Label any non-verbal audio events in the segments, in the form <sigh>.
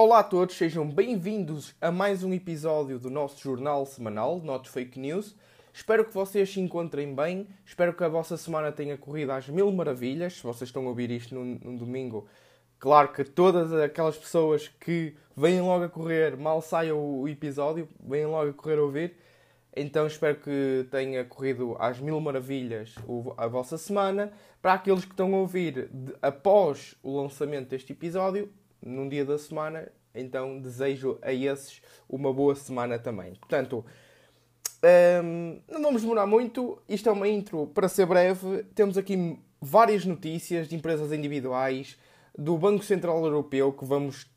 Olá a todos, sejam bem-vindos a mais um episódio do nosso jornal semanal, Not Fake News. Espero que vocês se encontrem bem, espero que a vossa semana tenha corrido às mil maravilhas. Se vocês estão a ouvir isto num, num domingo, claro que todas aquelas pessoas que vêm logo a correr, mal saia o episódio, vêm logo a correr a ouvir. Então espero que tenha corrido às mil maravilhas a vossa semana. Para aqueles que estão a ouvir após o lançamento deste episódio, num dia da semana, então desejo a esses uma boa semana também. Portanto, hum, não vamos demorar muito. Isto é uma intro para ser breve. Temos aqui várias notícias de empresas individuais do Banco Central Europeu que vamos,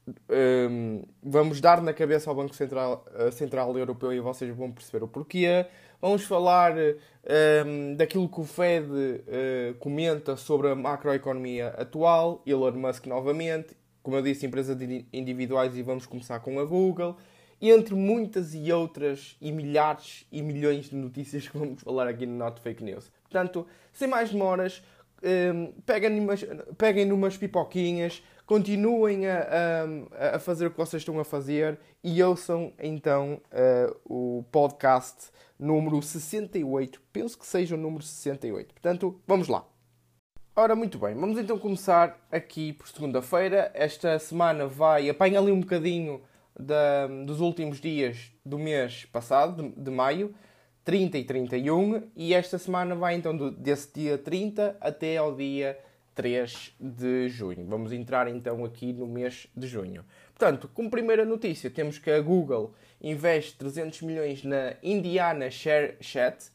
um, vamos dar na cabeça ao Banco Central, uh, Central Europeu e vocês vão perceber o porquê. Vamos falar um, daquilo que o Fed uh, comenta sobre a macroeconomia atual, Elon Musk novamente, como eu disse, empresas individuais e vamos começar com a Google, entre muitas e outras e milhares e milhões de notícias que vamos falar aqui no Not Fake News. Portanto, sem mais demoras, um, peguem, umas, peguem numas pipoquinhas, continuem a, a, a, fazer o que vocês estão a fazer e ouçam então uh, o podcast número 68. Penso que seja o número 68. Portanto, vamos lá. Ora, muito bem, vamos então começar aqui por segunda-feira. Esta semana vai, apanha ali um bocadinho da, dos últimos dias do mês passado, de, de maio. 30 e 31 e esta semana vai então do, desse dia 30 até ao dia 3 de junho. Vamos entrar então aqui no mês de junho. Portanto, como primeira notícia, temos que a Google investe 300 milhões na Indiana Share Chat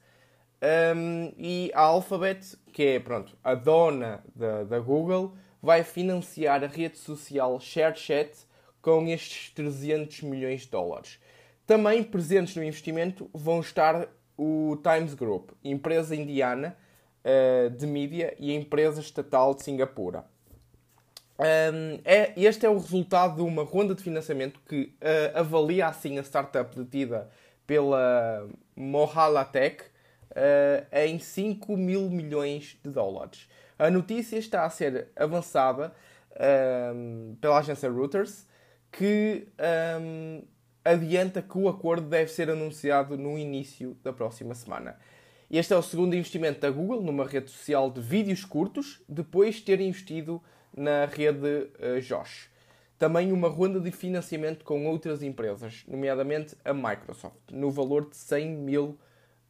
um, e a Alphabet, que é pronto, a dona da, da Google, vai financiar a rede social ShareChat com estes 300 milhões de dólares. Também presentes no investimento vão estar o Times Group, empresa indiana uh, de mídia e a empresa estatal de Singapura. Um, é, este é o resultado de uma ronda de financiamento que uh, avalia assim a startup detida pela Mohalatech em 5 mil milhões de dólares. A notícia está a ser avançada um, pela agência Reuters, que um, adianta que o acordo deve ser anunciado no início da próxima semana. Este é o segundo investimento da Google numa rede social de vídeos curtos, depois de ter investido na rede uh, Josh. Também uma ronda de financiamento com outras empresas, nomeadamente a Microsoft, no valor de 100 mil,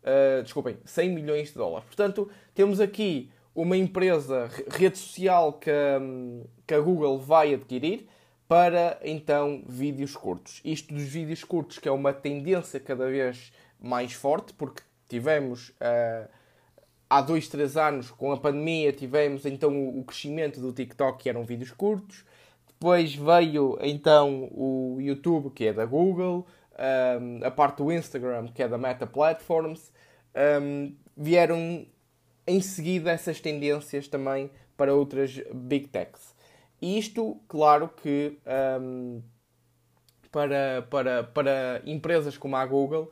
uh, desculpem, 100 milhões de dólares. Portanto, temos aqui uma empresa, rede social que, um, que a Google vai adquirir, para então vídeos curtos. Isto dos vídeos curtos, que é uma tendência cada vez mais forte, porque tivemos uh, há dois, três anos, com a pandemia, tivemos então o, crescimento do TikTok, que eram vídeos curtos. Depois veio então o YouTube, que é da Google, um, a parte do Instagram, que é da Meta Platforms. Um, vieram em seguida essas tendências também para outras big techs. Isto, claro que um, para, para, para empresas como a Google,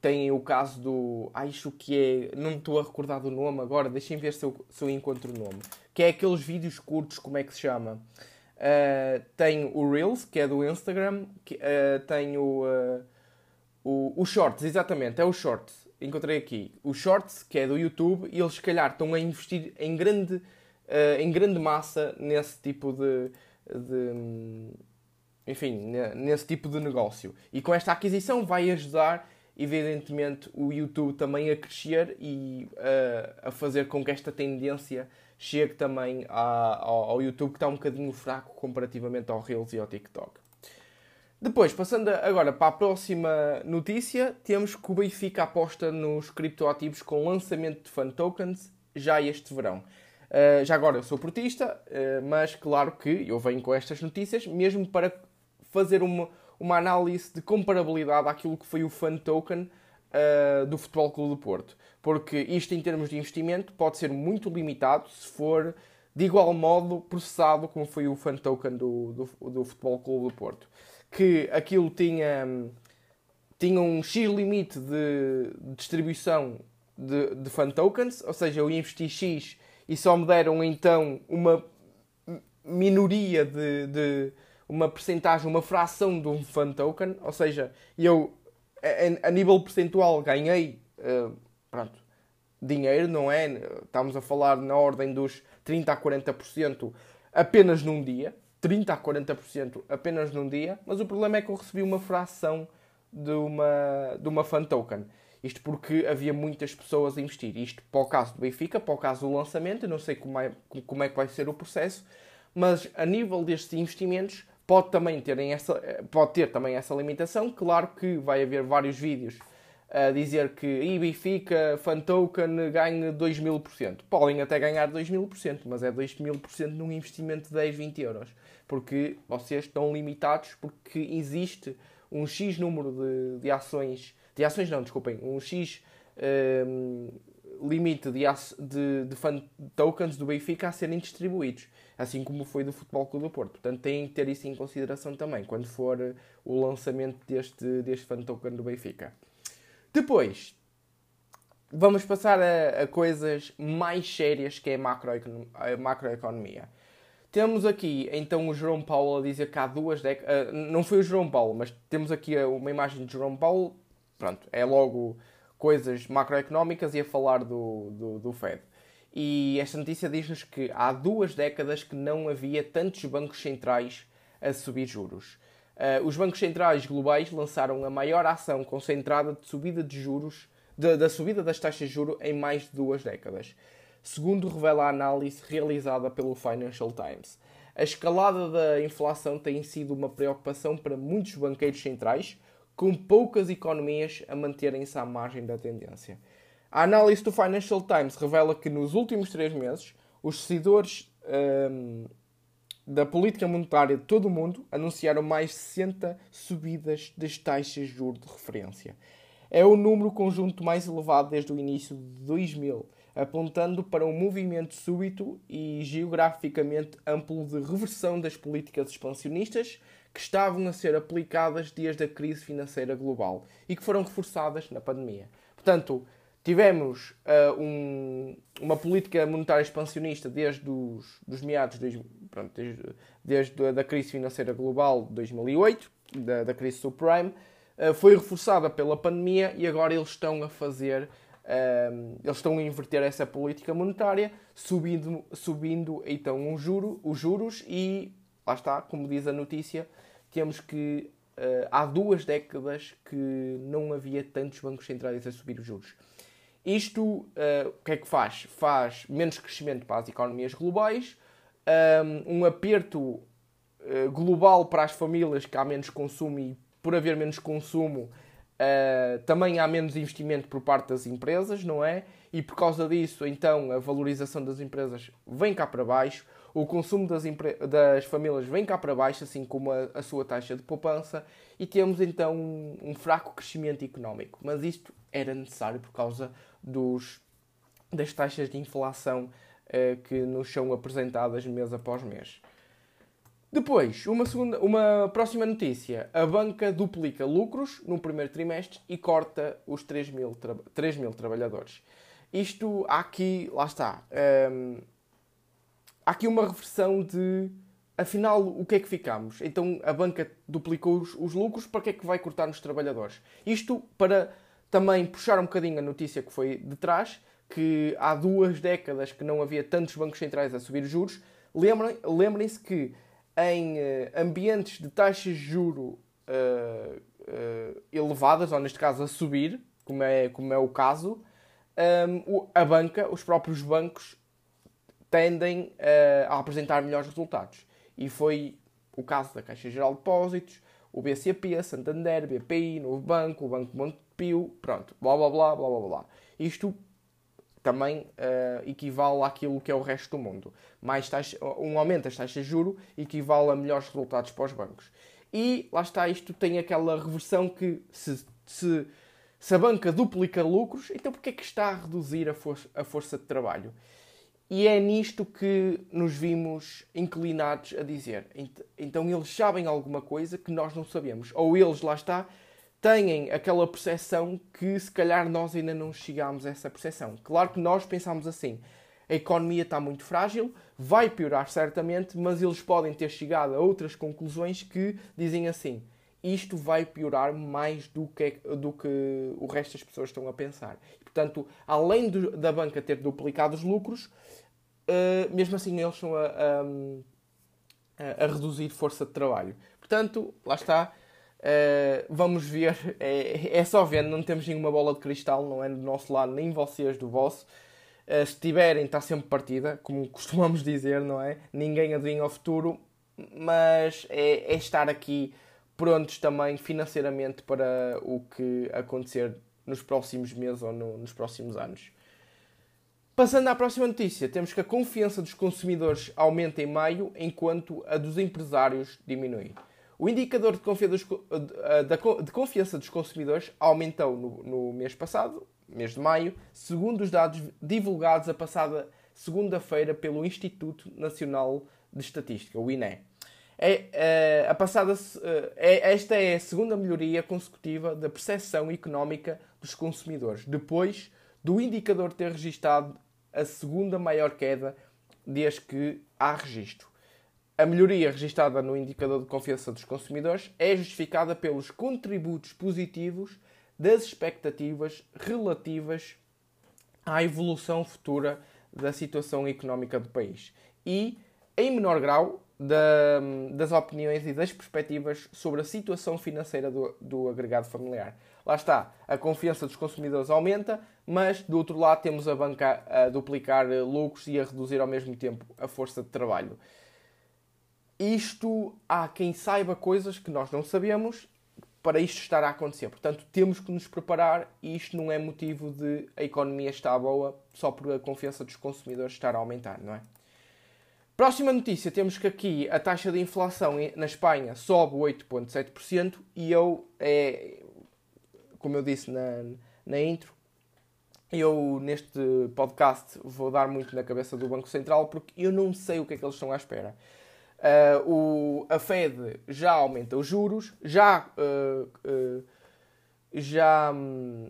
tem o caso do. Acho que é. Não estou a recordar do nome agora, deixem ver se eu, se eu encontro o nome. Que é aqueles vídeos curtos, como é que se chama? Uh, tem o Reels, que é do Instagram, que, uh, tem o, uh, o, o Shorts, exatamente, é o Shorts. Encontrei aqui. O Shorts, que é do YouTube, e eles se calhar estão a investir em grande uh, em grande massa nesse tipo de, de, enfim, nesse tipo de negócio. E com esta aquisição vai ajudar, evidentemente, o YouTube também a crescer e uh, a fazer com que esta tendência chegue também a, ao, ao, YouTube, que está um bocadinho fraco comparativamente ao Reels e ao TikTok. Depois, passando agora para a próxima notícia, temos que o Benfica aposta nos criptoativos com lançamento de fan tokens já este verão. Uh, já agora eu sou portista, uh, mas claro que eu venho com estas notícias mesmo para fazer uma, uma análise de comparabilidade àquilo que foi o fan token uh, do Futebol Clube do Porto. Porque isto, em termos de investimento, pode ser muito limitado se for de igual modo processado como foi o fan token do, do, do Futebol Clube do Porto. Que aquilo tinha, tinha um X limite de distribuição de, de fan tokens, ou seja, eu investi X e só me deram então uma minoria de, de uma percentagem, uma fração de um fan token, ou seja, eu a, nível percentual ganhei uh, pronto, dinheiro, não é? Estamos a falar na ordem dos 30 a 40% apenas num dia. 30 a 40% apenas num dia, mas o problema é que eu recebi uma fração de uma, de uma fan token. Isto porque havia muitas pessoas a investir. Isto para o caso do Benfica, para o caso do lançamento, eu não sei como é, como é que vai ser o processo, mas a nível destes investimentos pode também terem essa, pode ter também essa limitação. Claro que vai haver vários vídeos a dizer que e Benfica, fan token, ganha 2 mil por cento. Podem até ganhar 2 mil por cento, mas é 2 mil por cento num investimento de 10, 20 euros. Porque vocês estão limitados porque existe um X número de, de ações, de ações não, desculpem, um X um, limite de, de, de fan tokens do Benfica a serem distribuídos assim como foi do Futebol Clube do Porto. Portanto, têm que ter isso em consideração também, quando for eh, o lançamento deste, deste fan token do Benfica. Depois, vamos passar a, a coisas mais sérias que é a, macroecon a macroeconomia. Temos aqui então o Jerome Paulo a dizer que há duas décadas. Uh, não foi o Jerome Paulo, mas temos aqui uma imagem de Jerome Paulo. Pronto, é logo coisas macroeconómicas e a falar do, do, do Fed. E esta notícia diz-nos que há duas décadas que não havia tantos bancos centrais a subir juros. Uh, os bancos centrais globais lançaram a maior ação concentrada de subida de juros, de, da subida das taxas de juros em mais de duas décadas, segundo revela a análise realizada pelo Financial Times. A escalada da inflação tem sido uma preocupação para muitos banqueiros centrais, com poucas economias a manterem-se à margem da tendência. A análise do Financial Times revela que nos últimos três meses os decisores um, da política monetária de todo o mundo anunciaram mais de 60 subidas das taxas de juros de referência. É o número conjunto mais elevado desde o início de 2000, apontando para um movimento súbito e geograficamente amplo de reversão das políticas expansionistas que estavam a ser aplicadas desde a crise financeira global e que foram reforçadas na pandemia. Portanto, Tivemos uh, um, uma política monetária expansionista desde os dos meados, de, pronto, desde, desde a da crise financeira global de 2008, da, da crise subprime, uh, foi reforçada pela pandemia e agora eles estão a fazer, uh, eles estão a inverter essa política monetária, subindo, subindo então um juro, os juros e, lá está, como diz a notícia, temos que há duas décadas que não havia tantos bancos centrais a subir os juros. Isto uh, o que é que faz? Faz menos crescimento para as economias globais, um, um aperto uh, global para as famílias que há menos consumo e por haver menos consumo uh, também há menos investimento por parte das empresas, não é? E por causa disso, então, a valorização das empresas vem cá para baixo, o consumo das, das famílias vem cá para baixo, assim como a, a sua taxa de poupança, e temos então um, um fraco crescimento económico. Mas isto era necessário por causa dos, das taxas de inflação uh, que nos são apresentadas mês após mês. Depois, uma, segunda, uma próxima notícia. A banca duplica lucros no primeiro trimestre e corta os 3 mil, 3 mil trabalhadores. Isto, aqui, lá está, um, ehm, há aqui uma reversão de, afinal, o que é que ficamos? Então, a banca duplicou os, os lucros, para que é que vai cortar nos trabalhadores? Isto para também puxar um bocadinho a notícia que foi de trás, que há duas décadas que não havia tantos bancos centrais a subir juros. Lembrem-se que em uh, ambientes de taxas de juro uh, uh, elevadas, ou neste caso a subir, como é, como é o caso, um, a banca, os próprios bancos, tendem a apresentar melhores resultados. E foi o caso da Caixa Geral de Depósitos, o BCP, Santander, BPI, Novo Banco, o Banco Montepio, pronto, blá blá blá blá blá blá. Isto também uh, equivale àquilo que é o resto do mundo. Mais taxa, um aumento das taxas de juro equivale a melhores resultados para os bancos. E lá está, isto tem aquela reversão que se, se, se a banca duplica lucros, então porquê é que está a reduzir a, for a força de trabalho? E é nisto que nos vimos inclinados a dizer. Então eles sabem alguma coisa que nós não sabemos. Ou eles, lá está, têm aquela percepção que se calhar nós ainda não chegámos a essa percepção. Claro que nós pensamos assim. a economia está muito frágil, vai piorar certamente, mas eles podem ter chegado a outras conclusões que dizem assim: isto vai piorar mais do que, do que o resto das pessoas estão a pensar. Portanto, além do, da banca ter duplicado os lucros, uh, mesmo assim eles estão a, a, a, reduzir força de trabalho. Portanto, lá está. Uh, vamos ver. É, é só vendo, não temos nenhuma bola de cristal, não é do nosso lado, nem vocês do vosso. Uh, se tiverem, está sempre partida, como <laughs> costumamos dizer, não é? Ninguém adivinha o futuro, mas é, é estar aqui prontos também financeiramente para o que acontecer nos próximos meses ou no, nos próximos anos. Passando à próxima notícia, temos que a confiança dos consumidores aumenta em maio, enquanto a dos empresários diminui. O indicador de confiança dos, de confiança dos consumidores aumentou no, no mês passado, mês de maio, segundo os dados divulgados a passada segunda-feira pelo Instituto Nacional de Estatística, o INE. É, é, a passada, é, esta é a segunda melhoria consecutiva da percepção económica dos consumidores, depois do indicador ter registado a segunda maior queda desde que há registro. A melhoria registada no indicador de confiança dos consumidores é justificada pelos contributos positivos das expectativas relativas à evolução futura da situação económica do país e, em menor grau, da, das opiniões e das perspectivas sobre a situação financeira do, do agregado familiar. Lá está, a confiança dos consumidores aumenta, mas do outro lado temos a banca a duplicar lucros e a reduzir ao mesmo tempo a força de trabalho. Isto há quem saiba coisas que nós não sabemos para isto estar a acontecer. Portanto, temos que nos preparar e isto não é motivo de a economia estar boa só por a confiança dos consumidores estar a aumentar, não é? Próxima notícia, temos que aqui a taxa de inflação na Espanha sobe 8,7% e eu, é, como eu disse na, na intro, eu neste podcast vou dar muito na cabeça do Banco Central porque eu não sei o que é que eles estão à espera. Uh, o, a Fed já aumenta os juros, já, uh, uh, já um,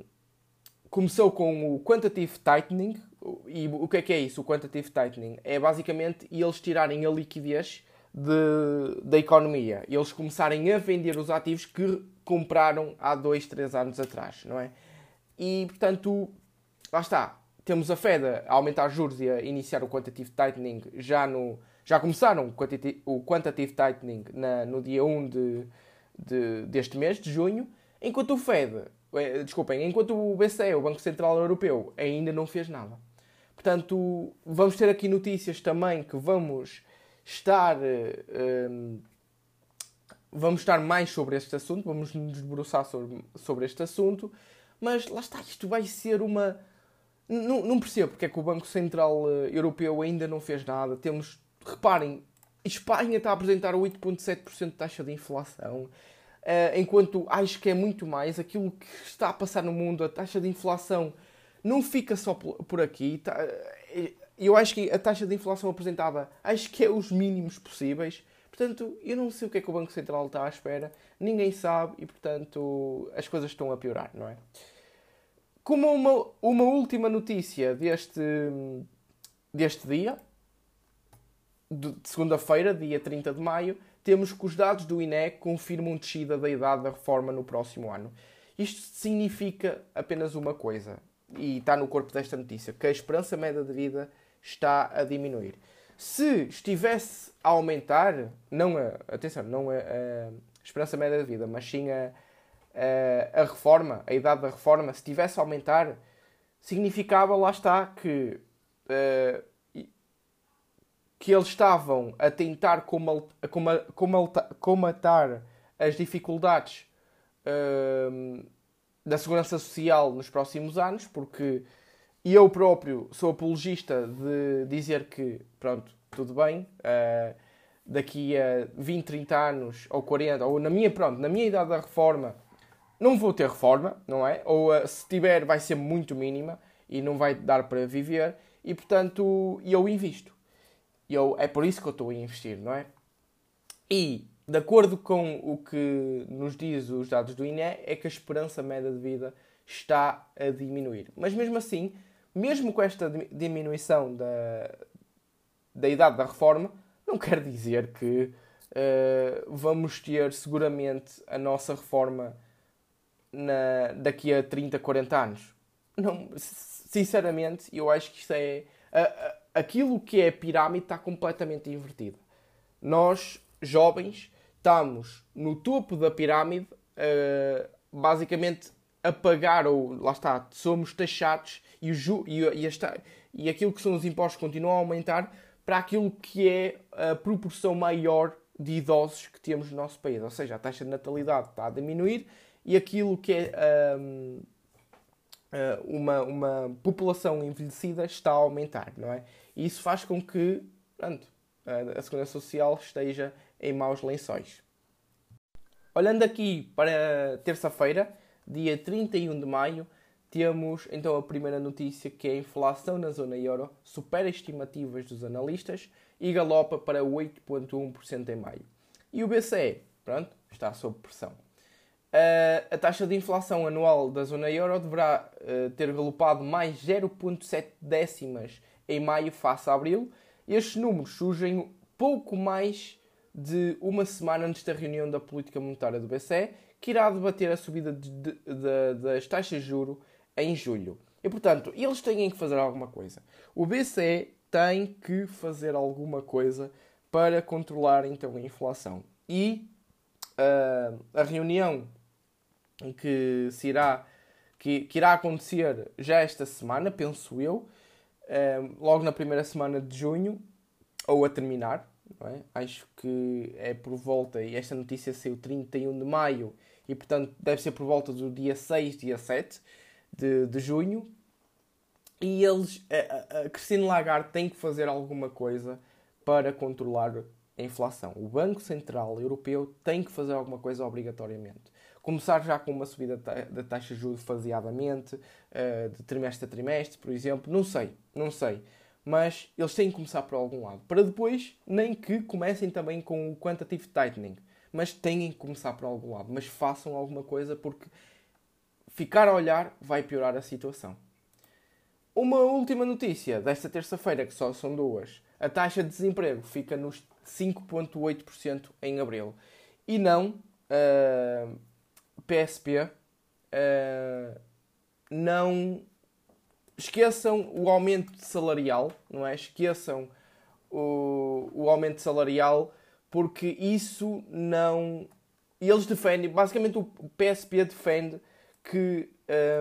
começou com o quantitative tightening, e o que é que é isso, o quantitative tightening? É basicamente eles tirarem a liquidez de, da economia. Eles começarem a vender os ativos que compraram há 2, 3 anos atrás, não é? E, portanto, lá está. Temos a Fed a aumentar juros e a iniciar o quantitative tightening já no... Já começaram o quantitative tightening na, no dia 1 de, de, deste mês, de junho, enquanto o Fed, eh, desculpem, enquanto o BCE, o Banco Central Europeu, ainda não fez nada. Portanto, vamos ter aqui notícias também que vamos estar. Um, vamos estar mais sobre este assunto, vamos nos debruçar sobre, sobre este assunto, mas lá está, isto vai ser uma. Não, não percebo porque é que o Banco Central eh, Europeu ainda não fez nada. Temos, reparem, Espanha está a apresentar 8,7% de taxa de inflação, uh, enquanto acho que é muito mais aquilo que está a passar no mundo, a taxa de inflação não fica só por aqui. Tá, eu acho que a taxa de inflação apresentada acho que é os mínimos possíveis. Portanto, eu não sei o que é que o Banco Central está à espera, ninguém sabe e, portanto, as coisas estão a piorar, não é? Como uma, uma última notícia deste, deste dia, de segunda-feira, dia 30 de maio, temos que os dados do INE confirmam descida da idade da reforma no próximo ano. Isto significa apenas uma coisa e está no corpo desta notícia, que a esperança média de vida está a diminuir. Se estivesse a aumentar, não a, atenção, não a, a esperança média de vida, mas sim a, a, a, reforma, a idade da reforma, se estivesse a aumentar, significava, lá está, que, uh, que eles estavam a tentar comatar as dificuldades uh, da segurança social nos próximos anos, porque eu próprio sou apologista de dizer que, pronto, tudo bem, uh, daqui a 20, 30 anos, ou 40, ou na minha, pronto, na minha idade da reforma, não vou ter reforma, não é? Ou uh, se tiver, vai ser muito mínima e não vai dar para viver, e portanto eu invisto. Eu, é por isso que eu estou a investir, não é? E de acordo com o que nos diz os dados do INE, é que a esperança média de vida está a diminuir. Mas mesmo assim, mesmo com esta diminuição da, da idade da reforma, não quer dizer que uh, vamos ter seguramente a nossa reforma na, daqui a 30, 40 anos. Não, sinceramente, eu acho que isto é. Aquilo que é a pirâmide está completamente invertido. Nós, jovens, estamos no topo da pirâmide, uh, basicamente a pagar, ou lá está, somos taxados e, o ju, e, e, esta, e aquilo que são os impostos continuam a aumentar para aquilo que é a proporção maior de idosos que temos no nosso país. Ou seja, a taxa de natalidade está a diminuir e aquilo que é um, hum, uma, uma população envelhecida está a aumentar, não é? E isso faz com que pronto, a Segurança Social esteja em maus lençóis. Olhando aqui para terça-feira, dia 31 de maio, temos então a primeira notícia que é a inflação na zona euro supera estimativas dos analistas e galopa para 8,1% em maio. E o BCE, pronto, está sob pressão. Uh, a taxa de inflação anual da zona euro deverá uh, ter galopado mais 0,7 décimas em maio face a abril. Estes números surgem pouco mais de uma semana antes da reunião da política monetária do BCE, que irá debater a subida de, de, de, das taxas de juro em julho. E portanto, eles têm que fazer alguma coisa. O BCE tem que fazer alguma coisa para controlar então a inflação. E uh, a reunião que, se irá, que, que, irá acontecer já esta semana, penso eu, uh, logo na primeira semana de junho, ou a terminar, é? acho que é por volta, e esta notícia saiu 31 de maio, e portanto deve ser por volta do dia 6, dia 7 de, de junho. E eles, a, a Christine Lagarde tem que fazer alguma coisa para controlar a inflação. O Banco Central Europeu tem que fazer alguma coisa obrigatoriamente. Começar já com uma subida da taxa de juros faseadamente, eh, de trimestre a trimestre, por exemplo. Não sei, não sei. Mas eles têm que começar por algum lado. Para depois, nem que comecem também com o quantitative tightening mas têm que começar por algum lado. Mas façam alguma coisa porque ficar a olhar vai piorar a situação. Uma última notícia desta terça-feira, que só são duas. A taxa de desemprego fica nos 5,8% em abril. E não uh, ah, PSP, uh, ah, não esqueçam o aumento salarial, não é? Esqueçam o, o aumento salarial porque isso não. Eles defendem, basicamente o PSP defende que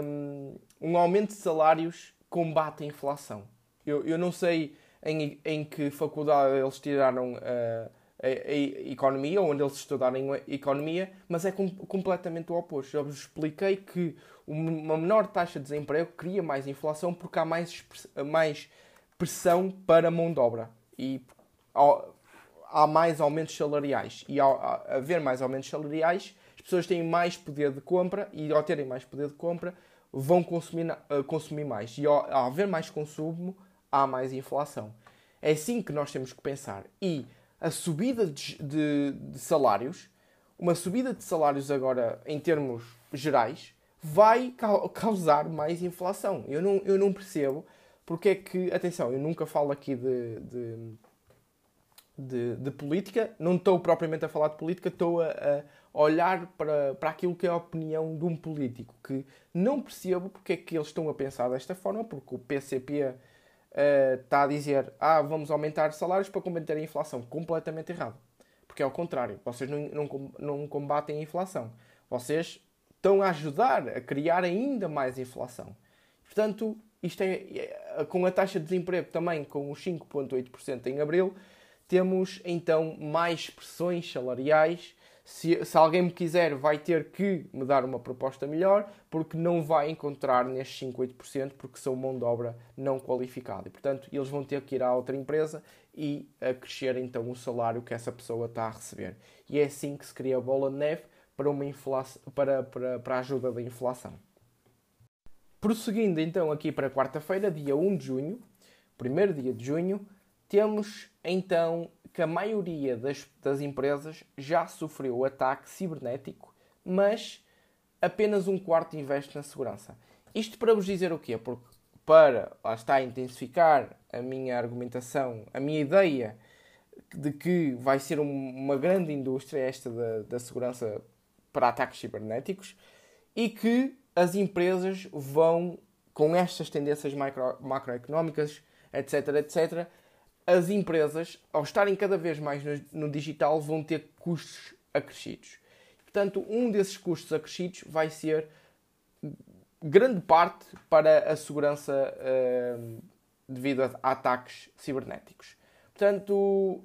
um, um aumento de salários combate a inflação. Eu, eu não sei em, em que faculdade eles tiraram uh, a, a, economia, ou onde eles estudaram a economia, mas é com, completamente o oposto. Eu vos expliquei que uma menor taxa de desemprego cria mais inflação porque há mais, mais pressão para a mão de obra. E há mais aumentos salariais. E ao haver mais aumentos salariais, as pessoas têm mais poder de compra e, ao terem mais poder de compra, vão consumir, uh, consumir mais. E ao, ao haver mais consumo, há mais inflação. É assim que nós temos que pensar. E a subida de, de, de salários, uma subida de salários agora em termos gerais, vai causar mais inflação. Eu não, eu não percebo porque é que, atenção, eu nunca falo aqui de, de de, de, política, não estou propriamente a falar de política, estou a, a, olhar para, para aquilo que é a opinião de um político, que não percebo porque é que eles estão a pensar desta forma, porque o PCP uh, eh, está a dizer ah, vamos aumentar salários para combater a inflação. Completamente errado. Porque é o contrário. Vocês não, não, não combatem a inflação. Vocês estão a ajudar a criar ainda mais inflação. Portanto, isto é, é com a taxa de desemprego também com os 5,8% em abril, temos então mais pressões salariais. Se, se, alguém me quiser, vai ter que me dar uma proposta melhor, porque não vai encontrar nestes 5, 8%, porque são mão de obra não qualificada. E, portanto, eles vão ter que ir a outra empresa e a crescer então o salário que essa pessoa está a receber. E é assim que se cria a bola de neve para, uma inflação, para, para, para a ajuda da inflação. Prosseguindo então aqui para quarta-feira, dia 1 de junho, primeiro dia de junho, temos então que a maioria das, das empresas já sofreu ataque cibernético, mas apenas um quarto investe na segurança. Isto para vos dizer o quê? Porque para, lá está, intensificar a minha argumentação, a minha ideia de que vai ser uma grande indústria esta da, da segurança para ataques cibernéticos e que as empresas vão, com estas tendências macro, macroeconómicas, etc., etc., as empresas, ao estarem cada vez mais no, no digital, vão ter custos acrescidos. Portanto, um desses custos acrescidos vai ser grande parte para a segurança uh, devido a, ataques cibernéticos. Portanto,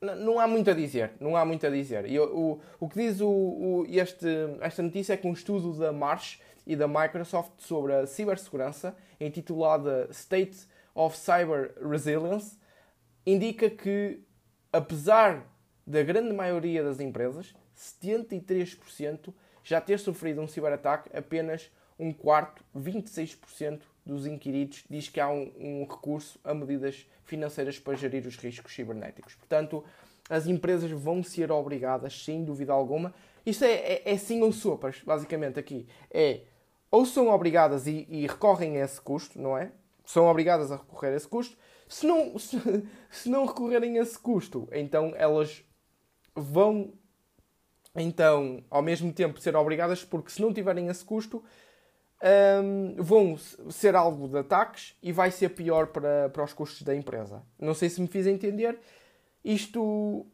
não há muito a dizer. Não há muito a dizer. E o, o que diz o, o, este, esta notícia é que um estudo da Marsh e da Microsoft sobre a cibersegurança, intitulada State of Cyber Resilience, indica que, apesar da grande maioria das empresas, 73% já ter sofrido um ciberataque, apenas um quarto, 26% dos inquiridos, diz que há um, um, recurso a medidas financeiras para gerir os riscos cibernéticos. Portanto, as empresas vão ser obrigadas, sem dúvida alguma. Isto é, é, é sim ou sopas, basicamente, aqui. É ou são obrigadas e, e, recorrem a esse custo, não é? São obrigadas a recorrer a esse custo. Se não, <laughs> se, se não recorrerem a esse custo, então elas vão, então, ao mesmo tempo, ser obrigadas, porque se não tiverem esse custo, um, vão ser alvo de ataques e vai ser pior para, para os custos da empresa. Não sei se me fiz entender. Isto,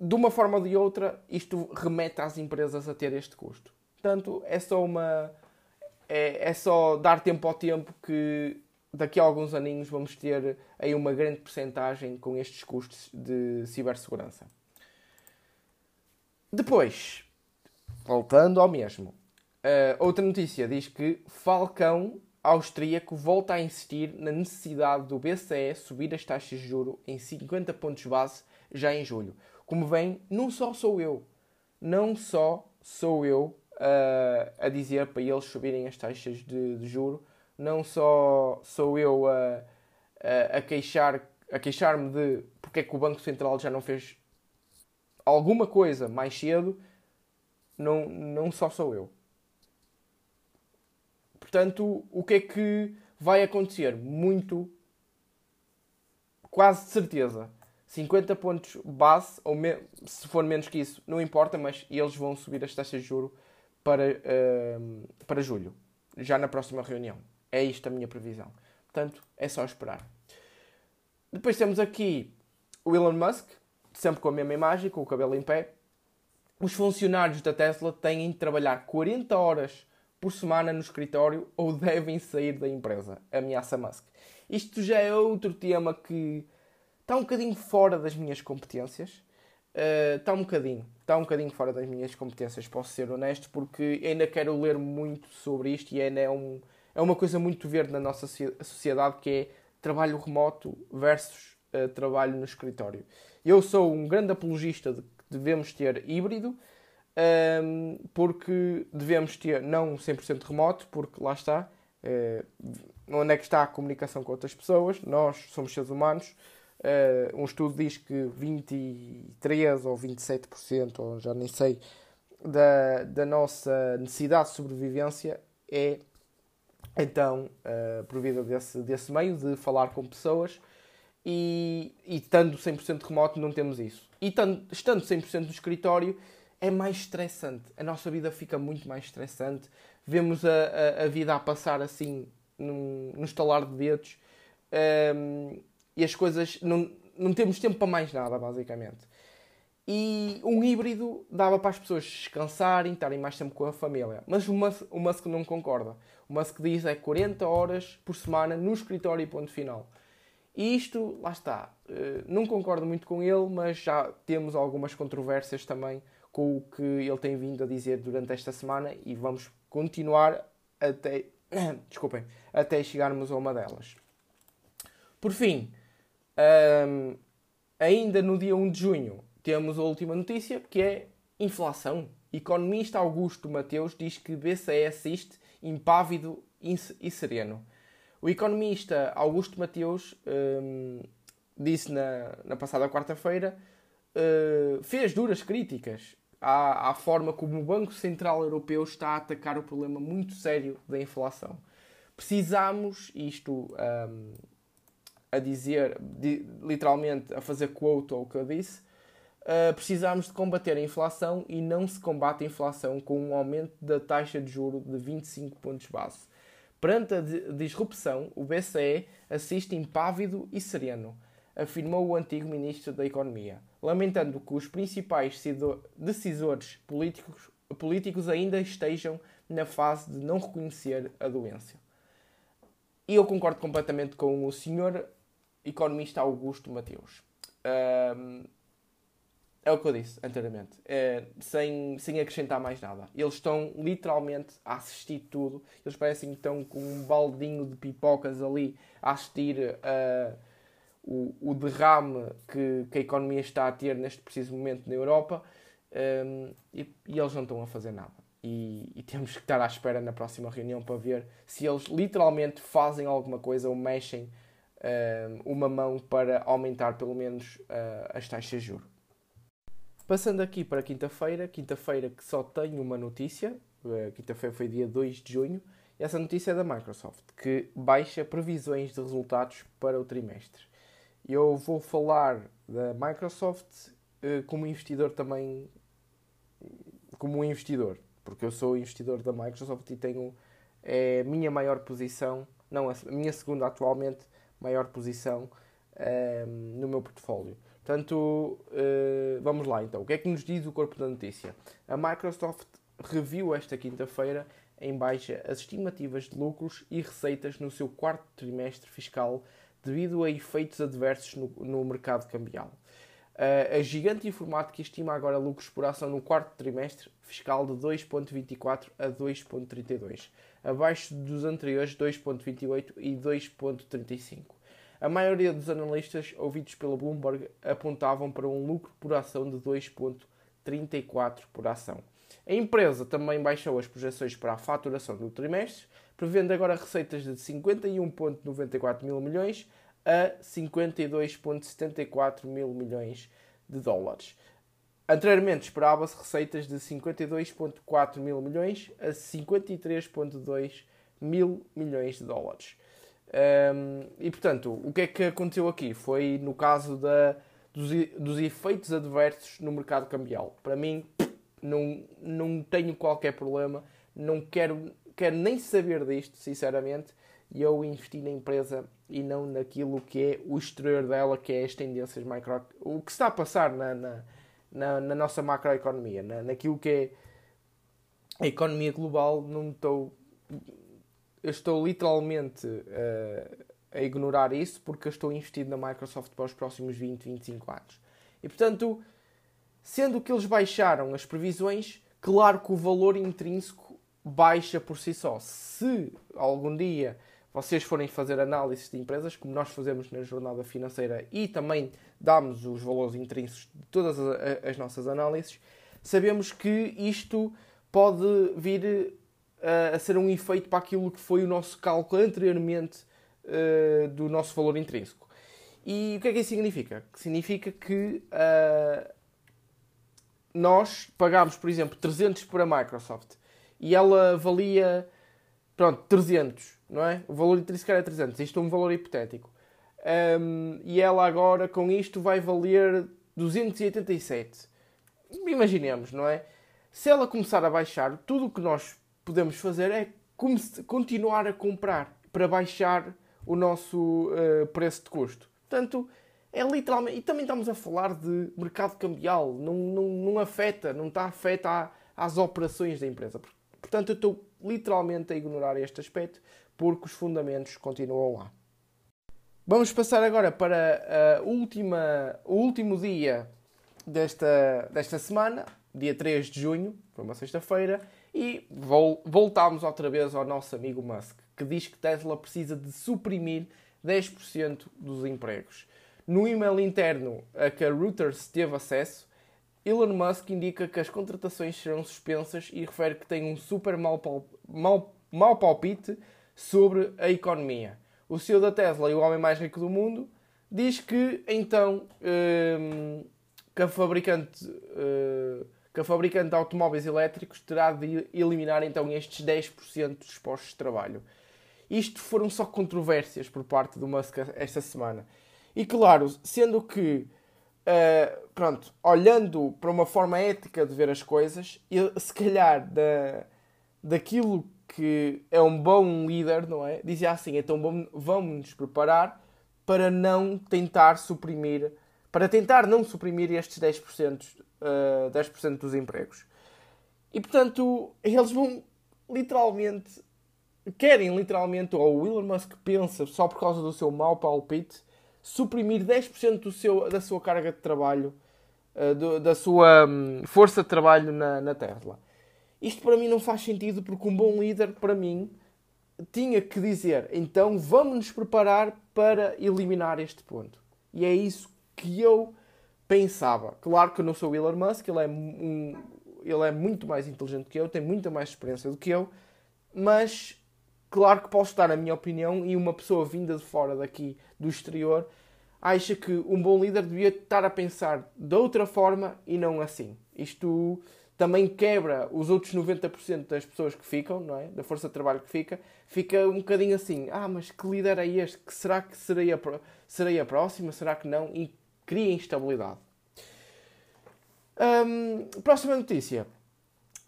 de uma forma ou de outra, isto remete às empresas a ter este custo. Portanto, é só uma. É, é só dar tempo ao tempo que daqui a alguns aninhos vamos ter aí uma grande percentagem com estes custos de cibersegurança. Depois, voltando ao mesmo. Uh, outra notícia diz que Falcão austríaco volta a insistir na necessidade do BCE subir as taxas de juro em 50 pontos base já em julho. Como vem, não só sou eu, não só sou eu uh, a dizer para eles subirem as taxas de, de juro, não só sou eu a, a, a queixar a queixar-me de porque é que o Banco Central já não fez alguma coisa mais cedo, não, não só sou eu. Portanto, o que é que vai acontecer? Muito, quase de certeza. 50 pontos base, ou se for menos que isso, não importa, mas eles vão subir as taxas de juro para, uh, para julho, já na próxima reunião. É isto a minha previsão. Portanto, é só esperar. Depois temos aqui o Elon Musk, sempre com a mesma imagem, com o cabelo em pé. Os funcionários da Tesla têm de trabalhar 40 horas por semana no escritório ou devem sair da empresa, ameaça Musk. Isto já é outro tema que está um bocadinho fora das minhas competências. Uh, está um bocadinho, está um bocadinho fora das minhas competências, posso ser honesto, porque ainda quero ler muito sobre isto e ainda é, um, é uma coisa muito verde na nossa sociedade que é trabalho remoto versus uh, trabalho no escritório. Eu sou um grande apologista de que devemos ter híbrido, um, porque devemos ter, não 100% remoto, porque lá está, uh, onde é que está a comunicação com outras pessoas? Nós somos seres humanos. Uh, um estudo diz que 23 ou 27%, ou já nem sei, da, da nossa necessidade de sobrevivência é então uh, provida desse, desse meio de falar com pessoas e, e estando 100% remoto não temos isso. E estando, estando 100% no escritório é mais estressante. A nossa vida fica muito mais estressante. Vemos a, a, a vida a passar assim num, num estalar de dedos um, e as coisas. Não, não temos tempo para mais nada, basicamente. E um híbrido dava para as pessoas descansarem, estarem mais tempo com a família. Mas o Musk, o Musk não concorda. O Musk diz é 40 horas por semana no escritório e ponto final. E isto, lá está. Eh, não concordo muito com ele, mas já temos algumas controvérsias também com o que ele tem vindo a dizer durante esta semana e vamos continuar até, <coughs> desculpem, até chegarmos a uma delas. Por fim, um, ainda no dia 1 de junho, temos a última notícia que é inflação. Economista Augusto Mateus diz que BCE assiste impávido e sereno. O economista Augusto Mateus um, disse na, na passada quarta-feira, uh, fez duras críticas à, à forma como o Banco Central Europeu está a atacar o problema muito sério da inflação. Precisamos, isto um, a dizer, de, literalmente a fazer quote ao que eu disse, uh, precisamos de combater a inflação e não se combate a inflação com um aumento da taxa de juro de 25 pontos base. Perante a disrupção, o BCE assiste impávido e sereno, afirmou o antigo ministro da Economia, lamentando que os principais decisores políticos, políticos ainda estejam na fase de não reconhecer a doença. E eu concordo completamente com o senhor economista Augusto Mateus. É o que eu disse anteriormente, é, sem, sem acrescentar mais nada. Eles estão literalmente a assistir tudo. Eles parecem que estão com um baldinho de pipocas ali a assistir uh, o, o derrame que, que, a economia está a ter neste preciso momento na Europa um, e, e, eles não estão a fazer nada. E, e, temos que estar à espera na próxima reunião para ver se eles literalmente fazem alguma coisa ou mexem um, uma mão para aumentar pelo menos uh, as taxas de juros. Passando aqui para quinta-feira, quinta-feira que só tenho uma notícia, uh, quinta-feira foi dia 2 de junho, e essa notícia é da Microsoft, que baixa previsões de resultados para o trimestre. Eu vou falar da Microsoft uh, como investidor também, como um investidor, porque eu sou investidor da Microsoft e tenho é a minha maior posição, não a minha segunda atualmente maior posição um, no meu portfólio. Portanto, uh, vamos lá então. O que é que nos diz o corpo da notícia? A Microsoft reviu esta quinta-feira em baixa as estimativas de lucros e receitas no seu quarto trimestre fiscal devido a efeitos adversos no, no mercado cambial. Uh, a gigante informática estima agora lucros por ação no quarto trimestre fiscal de 2.24 a 2.32, abaixo dos anteriores 2.28 e 2.35. A maioria dos analistas ouvidos pela Bloomberg apontavam para um lucro por ação de 2.34 por ação. A empresa também baixou as projeções para a faturação do trimestre, prevendo agora receitas de 51.94 mil milhões a 52.74 mil milhões de dólares. Anteriormente esperava-se receitas de 52,4 mil milhões a 53,2 mil milhões de dólares. Um, e portanto, o que é que aconteceu aqui? Foi no caso da, dos, dos efeitos adversos no mercado cambial. Para mim, não, não tenho qualquer problema, não quero, quero nem saber disto, sinceramente. E eu investi na empresa e não naquilo que é o exterior dela, que é as tendências micro. O que está a passar na, na na, na nossa macroeconomia, na, naquilo que é a economia global, não estou. Eu estou literalmente uh, a ignorar isso porque eu estou investido na Microsoft para os próximos 20, 25 anos. E portanto, sendo que eles baixaram as previsões, claro que o valor intrínseco baixa por si só. Se algum dia vocês forem fazer análises de empresas, como nós fazemos na jornada financeira e também damos os valores intrínsecos de todas as nossas análises, sabemos que isto pode vir a ser um efeito para aquilo que foi o nosso cálculo anteriormente uh, do nosso valor intrínseco. E o que é que isso significa? Significa que uh, nós pagámos, por exemplo, 300 para a Microsoft e ela valia, pronto, 300 não é? O valor intrínseco era 300. Isto é um valor hipotético. Um, e ela agora, com isto, vai valer 287. Imaginemos, não é? Se ela começar a baixar, tudo o que nós podemos fazer é continuar a comprar para baixar o nosso uh, preço de custo. Portanto, é literalmente. E também estamos a falar de mercado cambial. Não, não, não afeta, não está afeta às operações da empresa. Portanto, eu estou literalmente a ignorar este aspecto porque os fundamentos continuam lá. Vamos passar agora para a última, o último dia desta, desta semana, dia 3 de junho, foi uma sexta-feira, e vol, voltamos outra vez ao nosso amigo Musk, que diz que Tesla precisa de suprimir 10% dos empregos. No e-mail interno a que a Reuters teve acesso, Elon Musk indica que as contratações serão suspensas e refere que tem um super mau palpite sobre a economia. O CEO da Tesla e o homem mais rico do mundo diz que então hum, que, a fabricante, hum, que a fabricante de automóveis elétricos terá de eliminar então estes 10% dos postos de trabalho. Isto foram só controvérsias por parte do Musk esta semana. E claro, sendo que, uh, pronto, olhando para uma forma ética de ver as coisas, ele, se calhar da, daquilo que é um bom líder, não é? Dizia assim, então vamos nos preparar para não tentar suprimir, para tentar não suprimir estes 10%, uh, 10 dos empregos. E portanto, eles vão literalmente, querem literalmente, ou o Elon Musk pensa, só por causa do seu mau palpite, suprimir 10% do seu, da sua carga de trabalho, uh, do, da sua um, força de trabalho na, na Tesla. Isto para mim não faz sentido porque um bom líder, para mim, tinha que dizer então vamos nos preparar para eliminar este ponto. E é isso que eu pensava. Claro que eu não sou o Elon Musk, ele é, um, ele é muito mais inteligente que eu, tem muita mais experiência do que eu, mas claro que posso dar a minha opinião e uma pessoa vinda de fora daqui, do exterior, acha que um bom líder devia estar a pensar de outra forma e não assim. Isto também quebra os outros 90% das pessoas que ficam, não é? Da força de trabalho que fica, fica um bocadinho assim, ah, mas que líder é este? Que será que serei a, serei a próxima? Será que não? E cria instabilidade. Próxima notícia.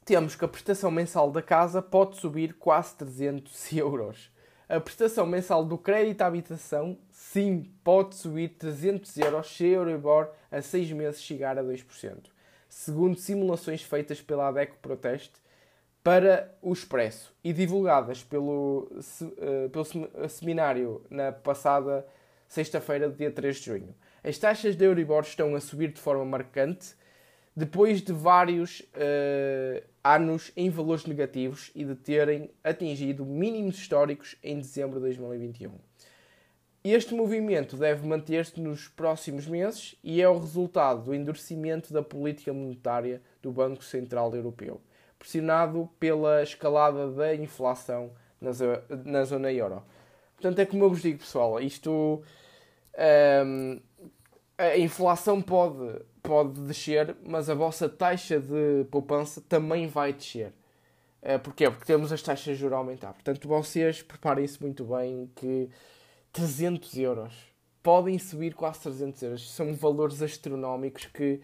Temos que a prestação mensal da casa pode subir quase 300 <laughs> euros. A prestação mensal do crédito à habitação, sim, pode subir 300 euros se a Euribor a 6 meses chegar a 2% segundo simulações feitas pela ADECO Proteste para o Expresso e divulgadas pelo, uh, pelo seminário na passada sexta-feira, dia 3 de junho. As taxas de Euribor estão a subir de forma marcante depois de vários uh, anos em valores negativos e de terem atingido mínimos históricos em dezembro de 2021. Este movimento deve manter-se nos próximos meses e é o resultado do endurecimento da política monetária do Banco Central Europeu, pressionado pela escalada da inflação na, na zona euro. Portanto, é como eu vos digo, pessoal, isto. Um, a inflação pode, pode descer, mas a vossa taxa de poupança também vai descer. Uh, porquê? Porque temos as taxas de juros a aumentar. Portanto, vocês preparem-se muito bem que 300 euros. Podem subir quase 300 euros. São valores astronómicos que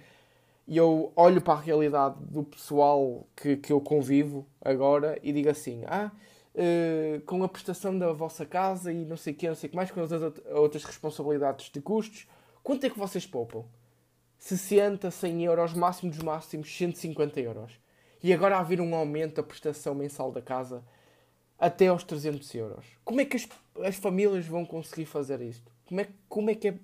eu olho para a realidade do pessoal que, que eu convivo agora e digo assim: ah, uh, com a prestação da vossa casa e não sei o que, não sei o que mais, com as outras responsabilidades de custos, quanto é que vocês poupam? 60, 100 euros, máximo dos máximos, 150 euros. E agora haver um aumento da prestação mensal da casa até aos 300 euros. Como é que as, as famílias vão conseguir fazer isto? Como é, como, é que é,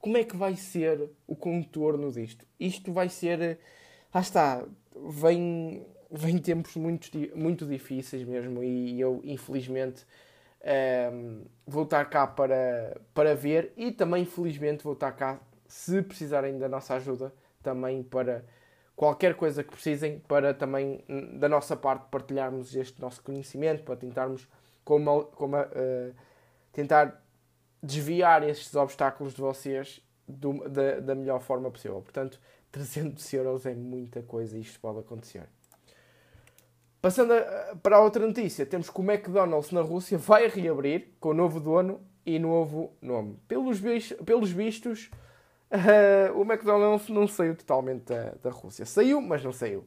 como é que vai ser o contorno disto? Isto vai ser. Ah está, vem, vem tempos muito, muito difíceis mesmo e eu, infelizmente, um, ehm, vou estar cá para, para ver e também, infelizmente, vou estar cá se precisarem da nossa ajuda também para qualquer coisa que precisem para também, hum, da nossa parte, partilharmos este nosso conhecimento, para tentarmos como, como, uh, tentar desviar estes obstáculos de vocês do, da, da melhor forma possível. Portanto, 300 euros é muita coisa e isto pode acontecer. Passando a, para a outra notícia, temos que o McDonald's na Rússia <laughs> vai reabrir com novo dono e novo nome. Pelos, pelos vistos, Uh, <laughs> o McDonald's não saiu totalmente da, da Rússia. Saiu, mas não saiu.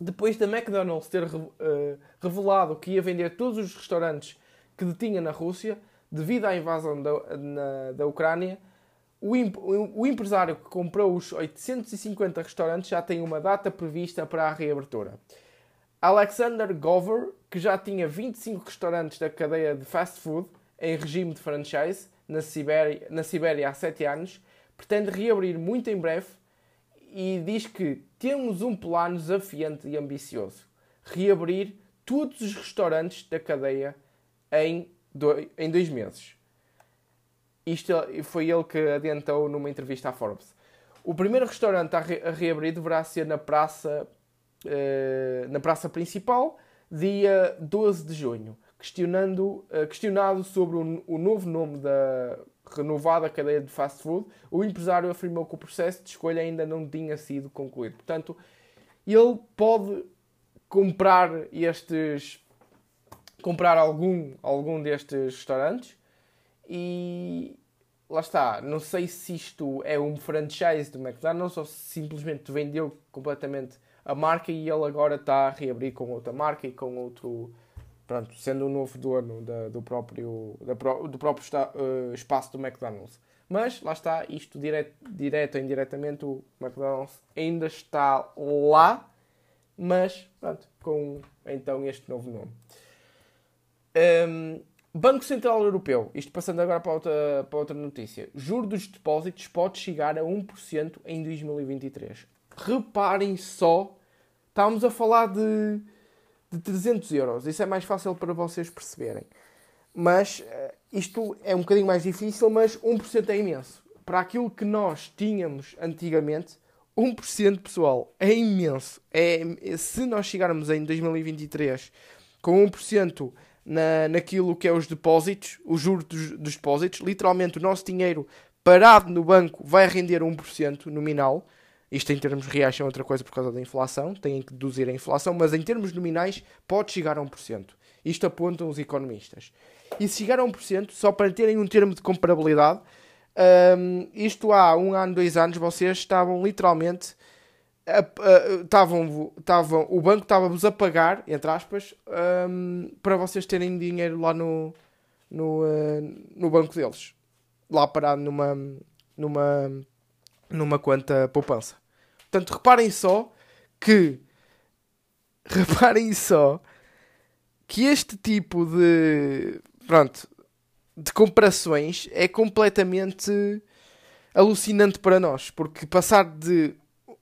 Depois da McDonald's ter uh, revelado que ia vender todos os restaurantes que detinha na Rússia, devido à invasão da, na, da Ucrânia, o, imp, o, o, empresário que comprou os 850 restaurantes já tem uma data prevista para a reabertura. Alexander Gover, que já tinha 25 restaurantes da cadeia de fast food em regime de franchise na Sibéria, na Sibéria há 7 anos, pretende reabrir muito em breve e diz que temos um plano desafiante e ambicioso: reabrir todos os restaurantes da cadeia em, em dois meses. Isto foi ele que adiantou numa entrevista à Forbes. O primeiro restaurante a, reabrir deverá ser na praça, na praça principal, dia 12 de junho, questionando, uh, questionado sobre o, o novo nome da renovada cadeia de fast food, o empresário afirmou que o processo de escolha ainda não tinha sido concluído. Portanto, ele pode comprar estes comprar algum, algum destes restaurantes e lá está. Não sei se isto é um franchise do McDonald's ou se simplesmente vendeu completamente a marca e ele agora está a reabrir com outra marca e com outro. Pronto, sendo o um novo dono da, do próprio, da, do próprio uh, espaço do McDonald's. Mas lá está, isto direto, direto ou indiretamente, o McDonald's ainda está lá, mas pronto, com então este novo nome. Um, Banco Central Europeu, isto passando agora para outra, para outra notícia, juro dos depósitos pode chegar a 1% em 2023. Reparem só, estávamos a falar de, de 300 euros, isso é mais fácil para vocês perceberem. Mas eh, isto é um bocadinho mais difícil, mas 1% é imenso. Para aquilo que nós tínhamos antigamente, 1% pessoal é imenso. É, se nós chegarmos em 2023 com 1% na, naquilo que é os depósitos, os juros dos, dos depósitos, literalmente o nosso dinheiro parado no banco vai render 1% nominal. Isto em termos reais é outra coisa por causa da inflação, têm que deduzir a inflação, mas em termos nominais pode chegar a 1%. Isto apontam os economistas. E se chegar a 1%, só para terem um termo de comparabilidade, um, isto há um ano, dois anos, vocês estavam literalmente. Estavam, estavam, o banco estava-vos a pagar, entre aspas, um, para vocês terem dinheiro lá no, no, uh, no banco deles, lá parado numa, numa, numa conta poupança. Portanto, reparem só que <laughs> reparem só que este tipo de pronto de comparações é completamente alucinante para nós, porque passar de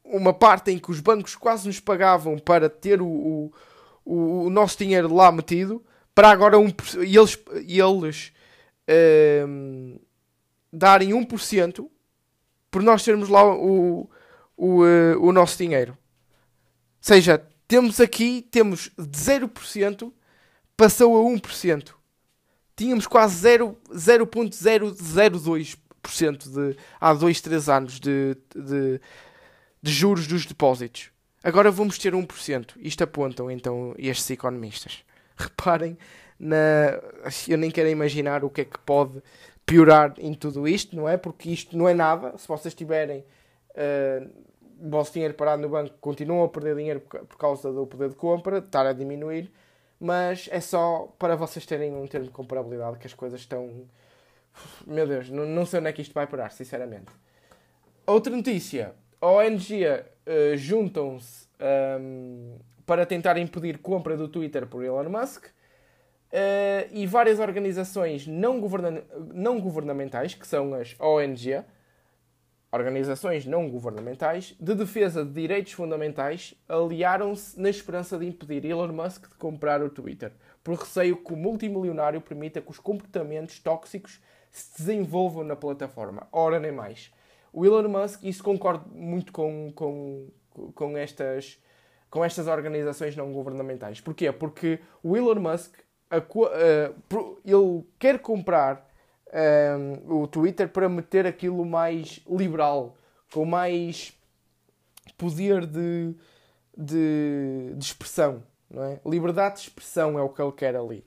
uma parte em que os bancos quase nos pagavam para ter o, o, o nosso dinheiro lá metido, para agora um, e eles, eles um, ehm, darem 1% por nós termos lá o, o, uh, o nosso dinheiro. Ou seja, temos aqui, temos de 0% passou a 1%. Tínhamos quase 0,002% de, há 2, 3 anos de, de, de juros dos depósitos. Agora vamos ter 1%. Isto apontam então estes economistas. <laughs> Reparem, na... eu nem quero imaginar o que é que pode piorar em tudo isto, não é? Porque isto não é nada. Se vocês tiverem uh, o vosso dinheiro parado no banco, continuam a perder dinheiro por causa do poder de compra, estar a diminuir mas é só para vocês terem um termo de comparabilidade que as coisas estão. Meu Deus, não, não sei onde é que isto vai parar, sinceramente. Outra notícia: a ONG uh, juntam-se um, para tentar impedir compra do Twitter por Elon Musk. Uh, e várias organizações não governamentais, que são as ONG, organizações não governamentais de defesa de direitos fundamentais aliaram-se na esperança de impedir Elon Musk de comprar o Twitter, por receio que o multimilionário permita que os comportamentos tóxicos se desenvolvam na plataforma. Ora, nem mais. O Elon Musk, isso concordo muito com, com, com, estas, com estas organizações não governamentais. Porquê? Porque o Elon Musk, uh, ele quer comprar um, o Twitter para meter aquilo mais liberal, com mais poder de, de, de expressão. Não é? Liberdade de expressão é o que ele quer ali.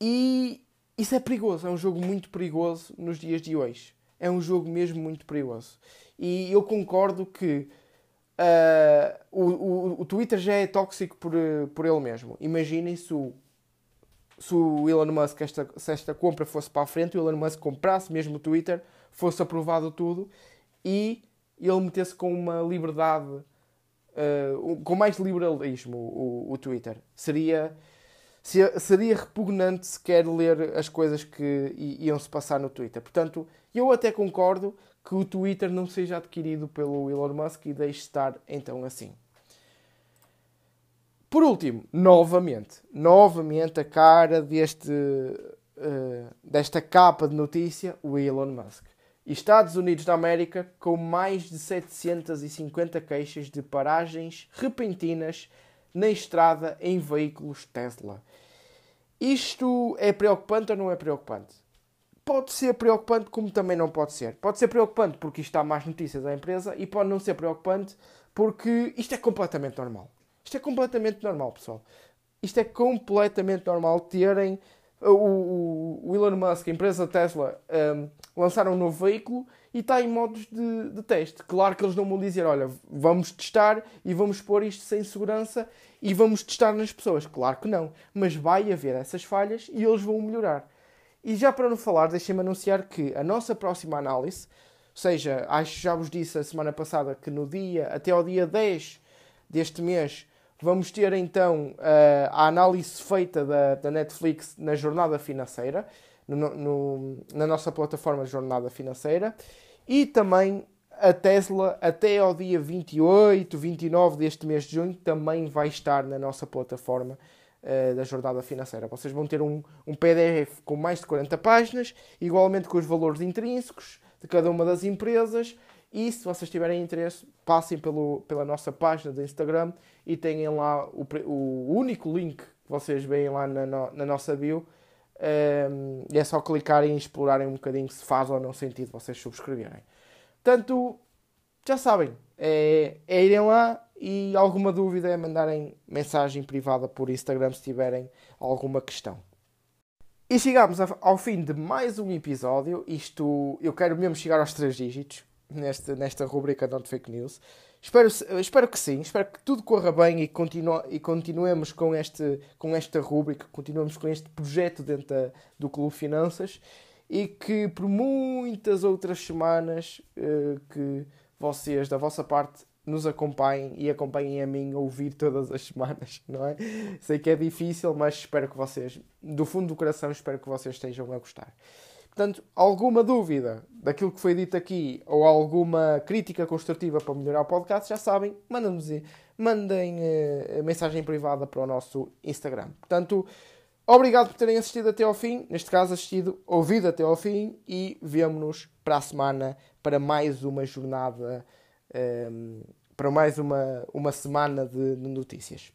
E isso é perigoso, é um jogo muito perigoso nos dias de hoje. É um jogo mesmo muito perigoso. E eu concordo que uh, o, o, o Twitter já é tóxico por, por ele mesmo. Imaginem se o se o Elon Musk, esta, se esta compra fosse para a frente, o Elon Musk comprasse mesmo o Twitter, fosse aprovado tudo e ele metesse com uma liberdade, uh, com mais liberalismo o, o, Twitter. Seria, seria repugnante sequer ler as coisas que iam se passar no Twitter. Portanto, eu até concordo que o Twitter não seja adquirido pelo Elon Musk e deixe estar então assim. Por último, novamente, novamente a cara deste, uh, desta capa de notícia, o Elon Musk. Estados Unidos da América com mais de 750 queixas de paragens repentinas na estrada em veículos Tesla. Isto é preocupante ou não é preocupante? Pode ser preocupante, como também não pode ser. Pode ser preocupante porque isto dá mais notícias à empresa e pode não ser preocupante porque isto é completamente normal. Isto é completamente normal, pessoal. isto é completamente normal terem o, o, Elon Musk, a empresa Tesla, um, lançaram um novo veículo e está em modos de, de, teste. Claro que eles não vão dizer, olha, vamos testar e vamos pôr isto sem segurança e vamos testar nas pessoas. Claro que não. Mas vai haver essas falhas e eles vão melhorar. E já para não falar, deixem-me anunciar que a nossa próxima análise, ou seja, acho que já vos disse a semana passada que no dia, até ao dia 10 deste mês, Vamos ter então a análise feita da, da Netflix na jornada financeira, no, no, na nossa plataforma de jornada financeira, e também a Tesla até ao dia 28, 29 deste mês de junho também vai estar na nossa plataforma uh, da jornada financeira. Vocês vão ter um, um PDF com mais de 40 páginas, igualmente com os valores intrínsecos de cada uma das empresas e se vocês tiverem interesse, passem pelo, pela nossa página do Instagram e tenham lá o, o único link que vocês veem lá na, na nossa bio. Um, e é só clicarem e explorarem um bocadinho se faz ou não sentido vocês subscreverem. Portanto, já sabem, é, é irem lá e alguma dúvida é mandarem mensagem privada por Instagram se tiverem alguma questão. E chegamos ao fim de mais um episódio. Isto, eu quero mesmo chegar aos três dígitos nesta, nesta rubrica Not Fake News. Espero, espero que sim, espero que tudo corra bem e, continue, e continuemos com, este, com esta rubrica, continuemos com este projeto dentro da, do Clube Finanças e que por muitas outras semanas uh, que vocês, da vossa parte, nos acompanhem e acompanhem a mim a ouvir todas as semanas, <laughs> não é? Sei que é difícil, mas espero que vocês, do fundo do coração, espero que vocês estejam a gostar. Portanto, alguma dúvida daquilo que foi dito aqui ou alguma crítica construtiva para melhorar o podcast, já sabem, mandem-nos mandem uh, mensagem privada para o nosso Instagram. Portanto, obrigado por terem assistido até ao fim, neste caso assistido, ouvido até ao fim e vemo-nos para a semana para mais uma jornada, um, ehm, para mais uma, uma semana de, de notícias.